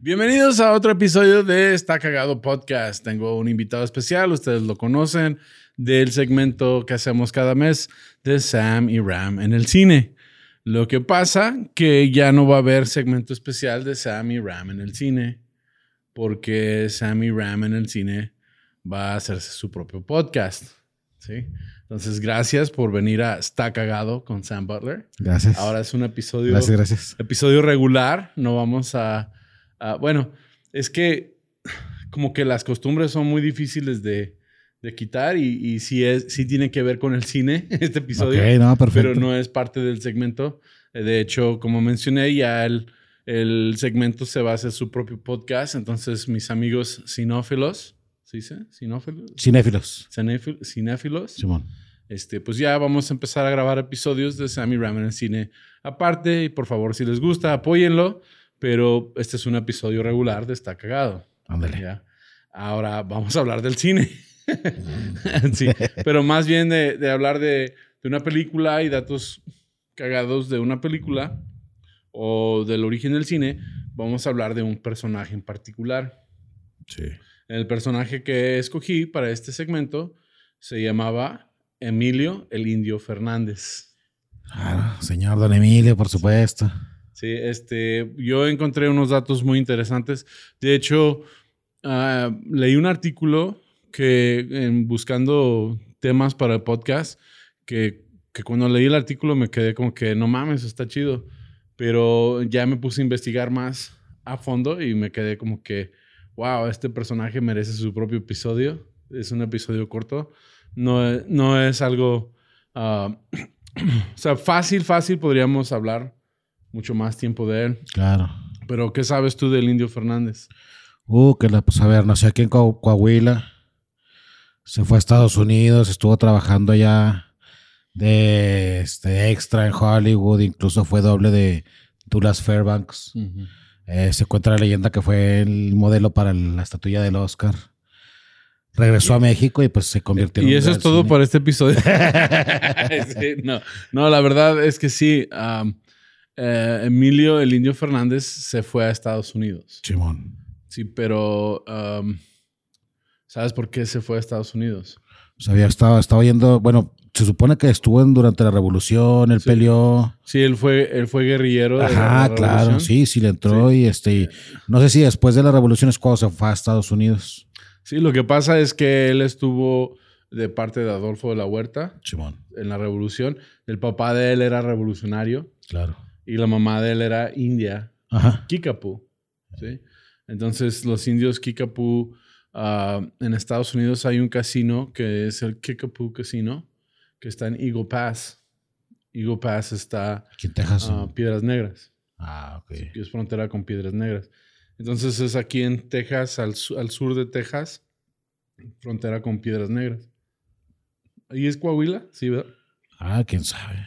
Bienvenidos a otro episodio de Está Cagado Podcast. Tengo un invitado especial, ustedes lo conocen, del segmento que hacemos cada mes de Sam y Ram en el cine. Lo que pasa que ya no va a haber segmento especial de Sam y Ram en el cine, porque Sam y Ram en el cine va a hacerse su propio podcast. ¿sí? Entonces, gracias por venir a Está Cagado con Sam Butler. Gracias. Ahora es un episodio, Gracias, gracias. episodio regular. No vamos a, a- Bueno, es que como que las costumbres son muy difíciles de, de quitar y, y sí, es, sí tiene que ver con el cine este episodio Ok, no, perfecto. pero no es parte del segmento. Eh, De hecho, como mencioné, ya el, el segmento se va a hacer su propio podcast. Entonces, mis amigos cinófilos, ¿sí dice? ¿Cinófilos? Cinéfilos. Cinéfil- Cinéfilos. Simón. Este, pues ya vamos a empezar a grabar episodios de Sammy Ram en cine aparte. Y por favor, si les gusta, apóyenlo. Pero este es un episodio regular de Está Cagado. Ándale. Ahora vamos a hablar del cine. sí, pero más bien de, de hablar de, de una película y datos cagados de una película o del origen del cine, vamos a hablar de un personaje en particular. Sí. El personaje que escogí para este segmento se llamaba Emilio el Indio Fernández. Claro, señor Don Emilio, por supuesto. Sí, este, yo encontré unos datos muy interesantes. De hecho, ah, leí un artículo que buscando temas para el podcast, que, que cuando leí el artículo me quedé como que no mames, está chido. Pero ya me puse a investigar más a fondo y me quedé como que, wow, este personaje merece su propio episodio. Es un episodio corto. No, es- no es algo... ah, o sea, fácil, fácil podríamos hablar mucho más tiempo de él. Claro. Pero, ¿qué sabes tú del Indio Fernández? Uh, que la, pues a ver, nació aquí en Coa- Coahuila. Se fue a Estados Unidos, estuvo trabajando allá de este, extra en Hollywood, incluso fue doble de Douglas Fairbanks. Eh, se cuenta la leyenda que fue el modelo para la estatuilla del Oscar. Regresó a México y pues se convirtió en Y eso es todo cine. por este episodio. Sí, no, no, la verdad es que sí. Eh, Emilio, el Indio Fernández, se fue a Estados Unidos. Simón. Sí, pero am, ¿sabes por qué se fue a Estados Unidos? O sea, había estaba, estaba yendo, bueno, se supone que estuvo en- durante la revolución, él Sí. peleó. Sí, él fue, él fue guerrillero. de la- Ajá, la claro, sí, sí le entró y este, y no sé si después de la revolución es cuando se fue a Estados Unidos. Sí, lo que pasa es que él estuvo de parte de Adolfo de la Huerta Simón, en la revolución. El papá de él era revolucionario. claro. Y la mamá de él era india, Ajá. Kickapoo. ¿sí? Entonces, los indios Kickapoo, ah, en Estados Unidos hay un casino que es el Kickapoo Casino, que está en Eagle Pass. Eagle Pass está en Texas. a Piedras Negras, ah, ok. que es frontera con Piedras Negras. Entonces, es aquí en Texas, al, su- al sur de Texas, frontera con Piedras Negras. ¿Ahí es Coahuila? Sí, ¿verdad? Ah, quién sabe.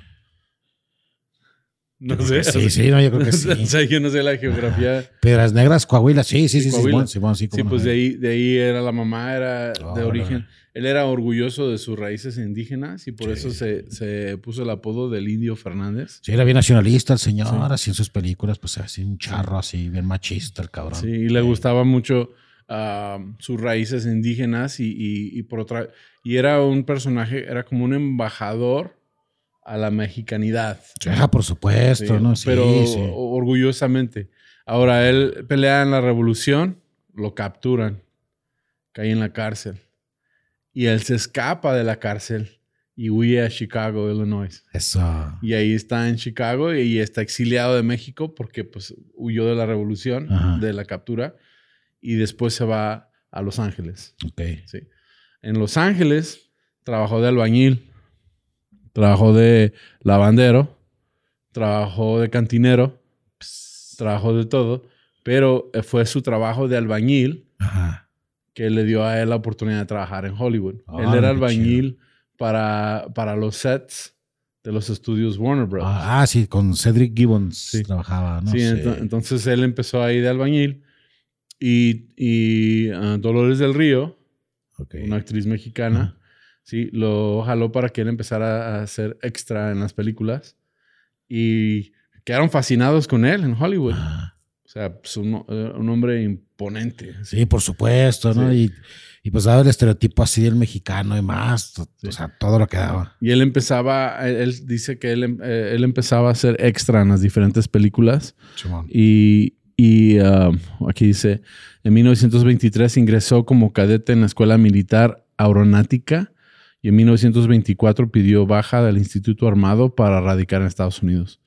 No sé. Sí, sí, no, yo creo que o sí. sea, yo no sé la geografía. Piedras Negras, Coahuila, sí, sí, sí. Simón, Simón, sí, Sí, pues no. de ahí, de ahí era la mamá, era de origen. Él era orgulloso de sus raíces indígenas y por Sí. eso se, se puso el apodo del Indio Fernández. Sí, era bien nacionalista el señor, Sí. así en sus películas, pues así un charro, así, bien machista el cabrón. Sí, y le gustaba mucho ah, sus raíces indígenas y, y- y por otra. Y era un personaje, era como un embajador a la mexicanidad. Ah, por supuesto, Sí, ¿no? Sí, pero sí. orgullosamente. Ahora, él pelea en la revolución, lo capturan, cae en la cárcel. Y él se escapa de la cárcel y huye a Chicago, Illinois. Eso. Y ahí está en Chicago y está exiliado de México porque pues huyó de la revolución, Ajá. de la captura. Y después se va a Los Ángeles. Ok. Sí. En Los Ángeles trabajó de albañil, trabajó de lavandero, trabajó de cantinero, trabajó de todo, pero eh, fue su trabajo de albañil Ajá. que le dio a él la oportunidad de trabajar en Hollywood. Ah, él era qué albañil para, para los sets de los estudios Warner Bros. Ah, ah, sí, con Cedric Gibbons Sí. trabajaba, ¿no? Sí, ento- entonces él empezó ahí de albañil y, y, ah, Dolores del Río, una actriz mexicana, sí, lo jaló para que él empezara a hacer extra en las películas y quedaron fascinados con él en Hollywood. Ah, O sea, pues, un, eh, un hombre imponente. sí, por supuesto, ¿no? Y, y pues daba el estereotipo así del mexicano y más. o- Sí. O sea, todo lo que daba. Y él empezaba, él, él dice que él, em- eh, él empezaba a hacer extra en las diferentes películas. Simón. Y, y, um, aquí dice, en 1923 ingresó como cadete en la Escuela Militar Aeronáutica y en 1924 pidió baja del Instituto Armado para radicar en Estados Unidos,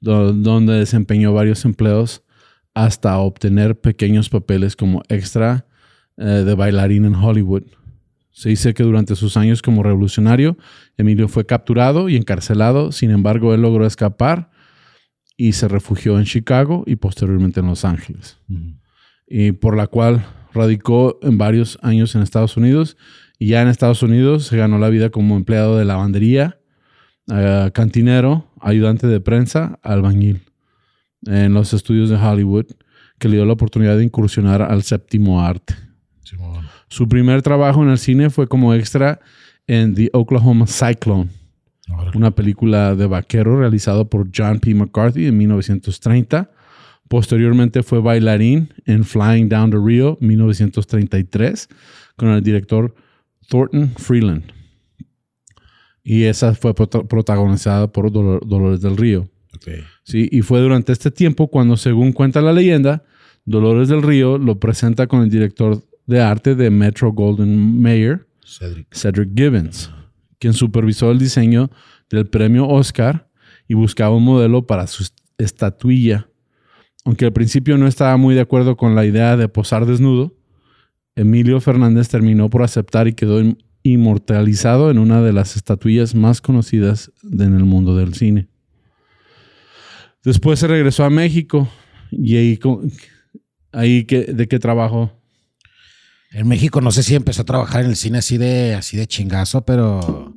do- donde desempeñó varios empleos hasta obtener pequeños papeles como extra eh, de bailarín en Hollywood. Se dice que durante sus años como revolucionario, Emilio fue capturado y encarcelado, sin embargo, él logró escapar y se refugió en Chicago y posteriormente en Los Ángeles, y por la cual radicó en varios años en Estados Unidos y ya en Estados Unidos se ganó la vida como empleado de lavandería, eh, cantinero, ayudante de prensa, albañil en los estudios de Hollywood, que le dio la oportunidad de incursionar al séptimo arte. Su primer trabajo en el cine fue como extra en The Oklahoma Cyclone, una película de vaquero realizado por John P. McCarthy en 1930. Posteriormente fue bailarín en Flying Down the Rio 1933 con el director Thornton Freeland. Y esa fue prota- protagonizada por Dolo- Dolores del Río. Sí, y fue durante este tiempo cuando, según cuenta la leyenda, Dolores del Río lo presenta con el director de arte de Metro Golden Mayer, Cedric. Cedric Gibbons, quien supervisó el diseño del premio Oscar y buscaba un modelo para su est- estatuilla. Aunque al principio no estaba muy de acuerdo con la idea de posar desnudo, Emilio Fernández terminó por aceptar y quedó in- inmortalizado en una de las estatuillas más conocidas en el mundo del cine. Después se regresó a México y ahí, ahí ¿de qué trabajó? En México no sé si empezó a trabajar en el cine así de, así de chingazo, pero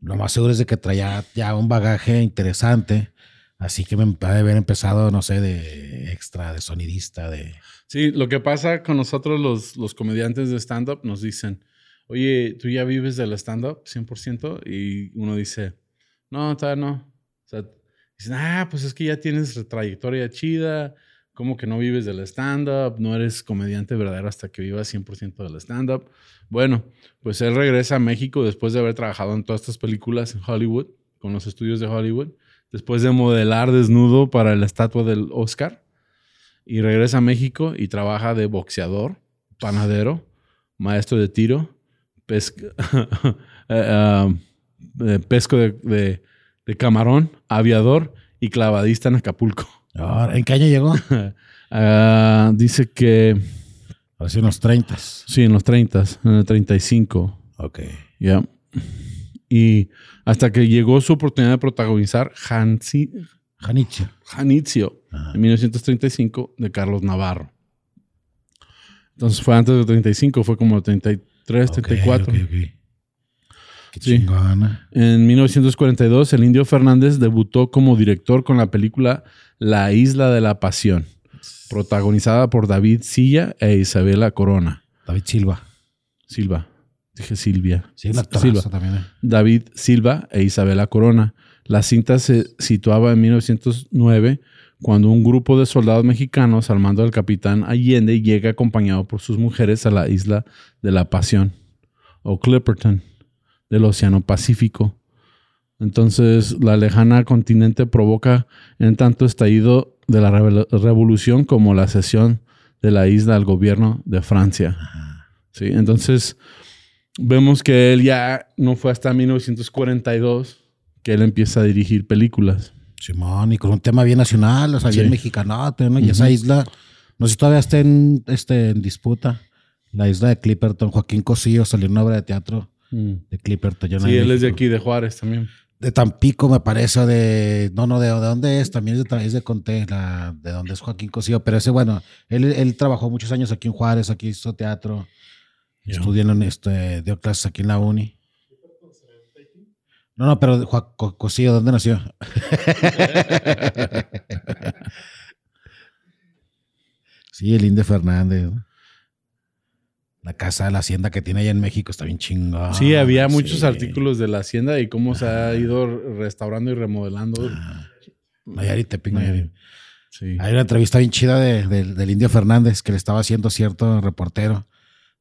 lo más seguro es de que traía ya un bagaje interesante. Así que me ha de haber empezado, no sé, de extra, de sonidista, de... Sí, lo que pasa con nosotros los, los comediantes de stand-up nos dicen, oye, ¿tú ya vives del stand-up 100%? Y uno dice, no, todavía no. O sea, dicen, ah, pues es que ya tienes trayectoria chida, ¿cómo que no vives del stand-up? No eres comediante verdadero hasta que vivas 100% del stand-up. Bueno, pues él regresa a México después de haber trabajado en todas estas películas en Hollywood, con los estudios de Hollywood, después de modelar desnudo para la estatua del Oscar y regresa a México y trabaja de boxeador, panadero, maestro de tiro, pesca, eh, um, pesco de, de- de camarón, aviador y clavadista en Acapulco. Ahora, ¿En qué año llegó? Ah, dice que Ahora sí, en los 30. sí, en los 30, en el 35. Ok. Ya. Y hasta que llegó su oportunidad de protagonizar Hansi, Janiche. Janitzio Ajá. en 1935 de Carlos Navarro. Entonces fue antes del 35, fue como el 33, Ok, 34. ok, ok. Qué Sí. chingona. En 1942, el Indio Fernández debutó como director con la película La Isla de la Pasión, protagonizada por David Silla e Isabela Corona. David Silva. Silva. Dije Silvia. Sí, una Silva. también. ¿eh? David Silva e Isabela Corona. La cinta se situaba en 1909 cuando un grupo de soldados mexicanos al mando del capitán Allende llega acompañado por sus mujeres a la isla de la Pasión o Clipperton del Océano Pacífico. Entonces la lejana continente provoca en tanto estallido de la revol- revolución como la cesión de la isla al gobierno de Francia. Sí, entonces vemos que él ya no fue hasta 1942 que él empieza a dirigir películas. Simón, y con un tema bien nacional, o sea, bien mexicanote, ¿no? Y esa isla, no sé si todavía está en, este, en disputa. La isla de Clipperton, Joaquín Cosío salió en una obra de teatro de Clipperton. no Sí, él es de aquí, de Juárez también. De Tampico, me parece, de. No, no, de, de dónde es, también es de, es de Conté, la, de dónde es Joaquín Cosío. Pero ese, bueno, él, él trabajó muchos años aquí en Juárez, aquí hizo teatro. Estudió en este, dio clases aquí en la uni. No, no, pero Juan Co- Cosío, ¿dónde nació? sí, el Indio Fernández. La casa de la hacienda que tiene allá en México está bien chingón. Sí, había muchos sí. artículos de la hacienda y cómo se ha ido restaurando y remodelando. Ah, Nayarit, Tepic, Nayarit. Sí. Hay una entrevista bien chida de- de- del Indio Fernández que le estaba haciendo cierto reportero,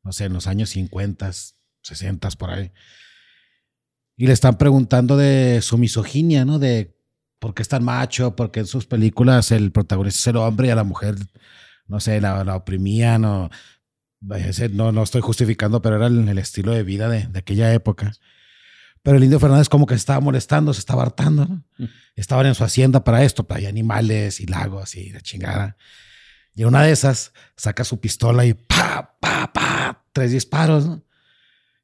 no sé, en los años 50, 60 por ahí. Y le están preguntando de su misoginia, ¿no? De por qué es tan macho, por qué en sus películas el protagonista es el hombre y a la mujer, no sé, la, la oprimían o... No, no estoy justificando, pero era el, el estilo de vida de, de aquella época. Pero el Indio Fernández como que se estaba molestando, se estaba hartando, ¿no? Estaban en su hacienda para esto, para hay animales y lagos y la chingada. Y en una de esas saca su pistola y pa, pa, pa, tres disparos, ¿no?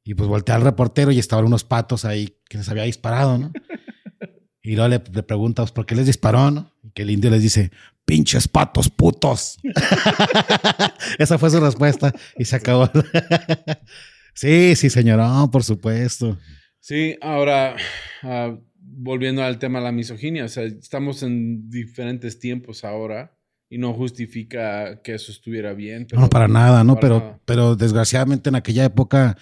Y pues voltea al reportero y estaban unos patos ahí que les había disparado, ¿no? Y luego le, le pregunta, pues, ¿por qué les disparó, no? Y que el indio les dice, pinches patos putos. Esa fue su respuesta y se acabó. sí, sí, señor, por supuesto. Sí, ahora, ah, volviendo al tema de la misoginia, o sea, estamos en diferentes tiempos ahora y no justifica que eso estuviera bien. pero- no, para nada, ¿no? para pero, nada. pero desgraciadamente en aquella época,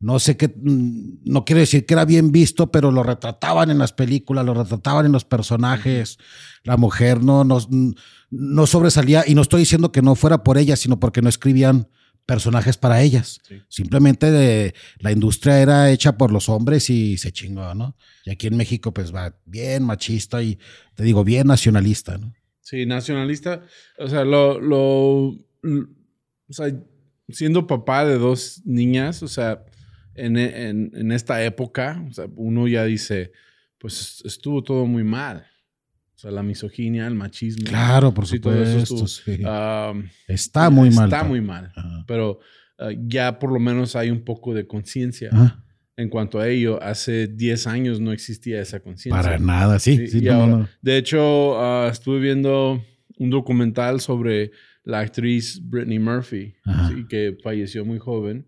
no sé qué, mm, no quiero decir que era bien visto, pero lo retrataban en las películas, lo retrataban en los personajes. La mujer no, no, no sobresalía, y no estoy diciendo que no fuera por ella, sino porque no escribían personajes para ellas. Sí. Simplemente de- la industria era hecha por los hombres y se chingó, ¿no? Y aquí en México, pues va bien machista y te digo, bien nacionalista, ¿no? Sí, nacionalista. O sea, lo, lo, l- o sea, siendo papá de dos niñas, o sea, en, en- en esta época, o sea, uno ya dice, pues estuvo todo muy mal. O sea, la misoginia, el machismo. Claro, por Sí, todo eso supuesto. estuvo- sí. está muy mal. Está muy mal. Ajá. Pero ah, ya por lo menos hay un poco de conciencia en cuanto a ello. Hace 10 años no existía esa conciencia. Para nada, sí. Sí, sí, y no, ahora- no. De hecho, ah, estuve viendo un documental sobre la actriz Brittany Murphy, que falleció muy joven,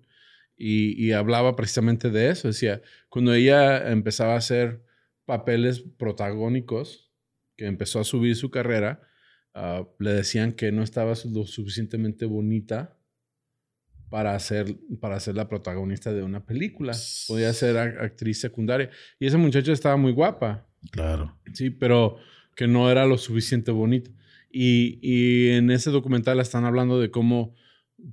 y, y hablaba precisamente de eso. Decía, cuando ella empezaba a hacer papeles protagónicos, que empezó a subir su carrera, ah, le decían que no estaba lo suficientemente bonita para ser, para ser la protagonista de una película. Podía ser ac- actriz secundaria. Y esa muchacha estaba muy guapa. Claro. Sí, pero que no era lo suficiente bonito. Y, y en ese documental están hablando de cómo,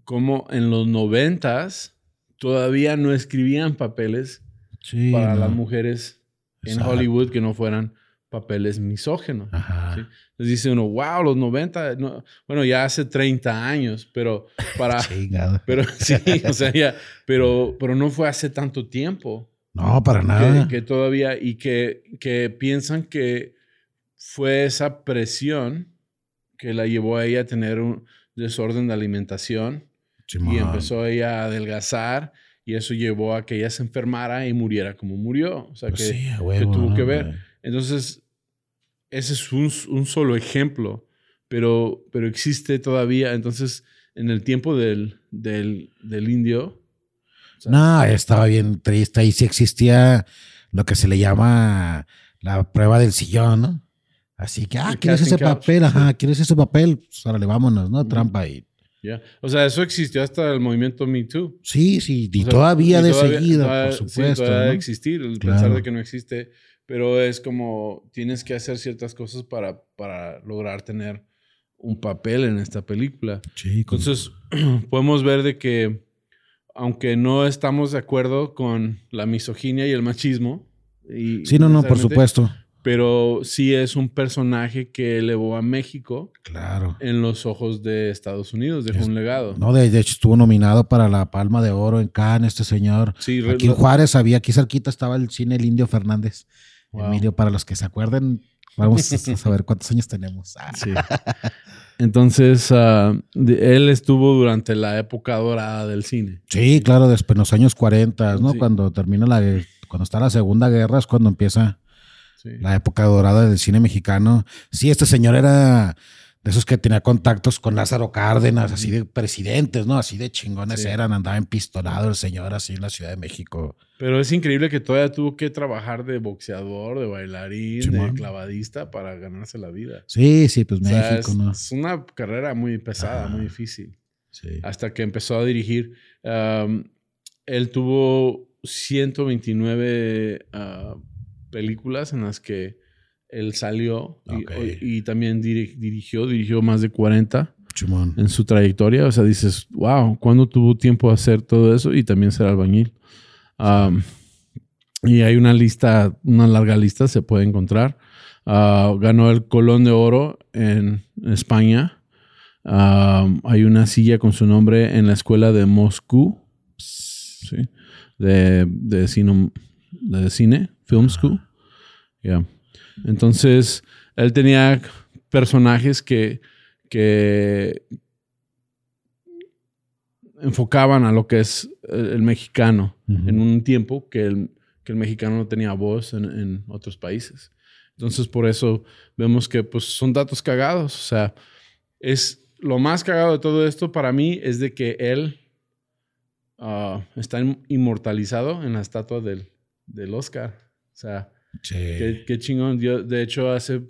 cómo en los noventas todavía no escribían papeles Sí. para no. las mujeres en Exacto. Hollywood que no fueran papeles misógenos. Sí. Entonces dice uno, wow, los 90, no- bueno, ya hace 30 años, pero para... Pero sí, o sea, ya, pero, pero no fue hace tanto tiempo No, para que, nada. que todavía y que, que piensan que fue esa presión que la llevó a ella a tener un desorden de alimentación Simón. y empezó ella a adelgazar y eso llevó a que ella se enfermara y muriera como murió. O sea, Pues que, sí, a que huevo, tuvo ¿no, que ver. Entonces, ese es un, un solo ejemplo, pero, pero existe todavía. Entonces, en el tiempo del, del, del indio, o sea, No, estaba bien triste. Ahí sí existía lo que se le llama la prueba del sillón, ¿no? Así que, ah, ¿quieres ese couch. papel? Ajá, ¿quieres ese papel? Pues órale, vámonos, ¿no? Trampa ahí. Ya. O sea, eso existió hasta el movimiento Me Too. Sí, sí, y O sea, todavía y de todavía- seguida, todavía- por sí, supuesto. todavía existir, el Claro. pensar de que no existe, pero es como tienes que hacer ciertas cosas para, para lograr tener un papel en esta película. Sí, Entonces, podemos ver de que, aunque no estamos de acuerdo con la misoginia y el machismo, y sí, no, no, por supuesto. Pero sí es un personaje que elevó a México Claro. en los ojos de Estados Unidos, dejó Es- un legado. No, de, de hecho estuvo nominado para la Palma de Oro en Cannes, este señor. Sí, Aquí en Juárez había, aquí cerquita estaba el cine El Indio Fernández. Wow. Emilio, para los que se acuerden, vamos a saber cuántos años tenemos. Ah, Sí. Entonces, de- él estuvo durante la época dorada del cine. Sí, claro, después en los años 40, ¿no? Sí. Cuando termina la, cuando está la Segunda Guerra es cuando empieza Sí. la época dorada del cine mexicano. Sí, este señor era de esos que tenía contactos con Lázaro Cárdenas, así de presidentes, ¿no? Así de chingones Sí. eran, andaba empistolado el señor así en la Ciudad de México. Pero es increíble que todavía tuvo que trabajar de boxeador, de bailarín, de clavadista para ganarse la vida. Sí, sí, pues O sea, México, es, ¿no? es una carrera muy pesada, muy difícil. Sí. Hasta que empezó a dirigir. Um, él tuvo 129 ah, películas en las que él salió y- también diri- dirigió, dirigió más de 40 Chimón. en su trayectoria. O sea, dices, wow, ¿cuándo tuvo tiempo de hacer todo eso y también ser albañil? Um, y hay una lista, una larga lista, se puede encontrar. Ah, ganó el Colón de Oro en España. Um, hay una silla con su nombre en la escuela de Moscú, ¿sí? de, de, cine, de cine, Film School. Yeah. Entonces, él tenía personajes que, que enfocaban a lo que es el, el mexicano en un tiempo que el, que el mexicano no tenía voz en, en otros países. Entonces, por eso vemos que pues, son datos cagados. O sea, es lo más cagado de todo esto para mí es de que él ah, está in- inmortalizado en la estatua del, del Oscar. O sea, Sí. Qué, qué chingón. Yo, de hecho, hace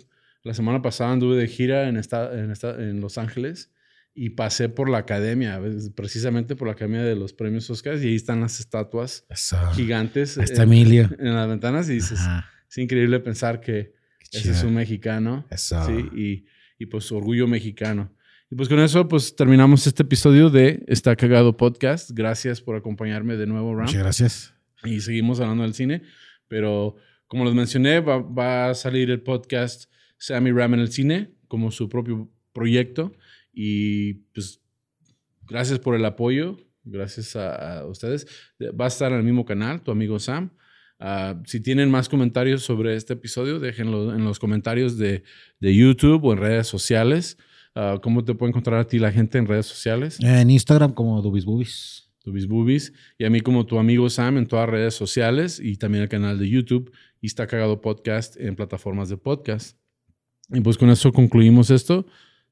la semana pasada anduve de gira en, esta, en, esta- en Los Ángeles y pasé por la academia, precisamente por la academia de los premios Oscars, y ahí están las estatuas Eso. gigantes está en, Emilio. en las ventanas y dices, Ajá. es increíble pensar que ese es un mexicano, Eso. ¿sí? Y, y pues orgullo mexicano. Y pues con eso, pues terminamos este episodio de Está Cagado Podcast. Gracias por acompañarme de nuevo, Ram Muchas gracias. y seguimos hablando del cine, pero como les mencioné, va, va a salir el podcast Sammy Ram en el cine como su propio proyecto y pues gracias por el apoyo, gracias a, a ustedes. Va a estar en el mismo canal, tu amigo Sam. Ah, si tienen más comentarios sobre este episodio, déjenlo en los comentarios de, de YouTube o en redes sociales. Ah, ¿Cómo te puede encontrar a ti la gente en redes sociales? En Instagram como Dubis Bubis. Tubis Boobies, y a mí como tu amigo Sam en todas las redes sociales y también el canal de YouTube y está cagado podcast en plataformas de podcast. Y pues con eso concluimos esto,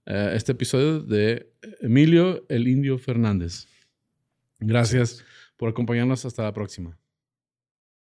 eh, este episodio de Emilio el Indio Fernández. Gracias por acompañarnos. Hasta la próxima.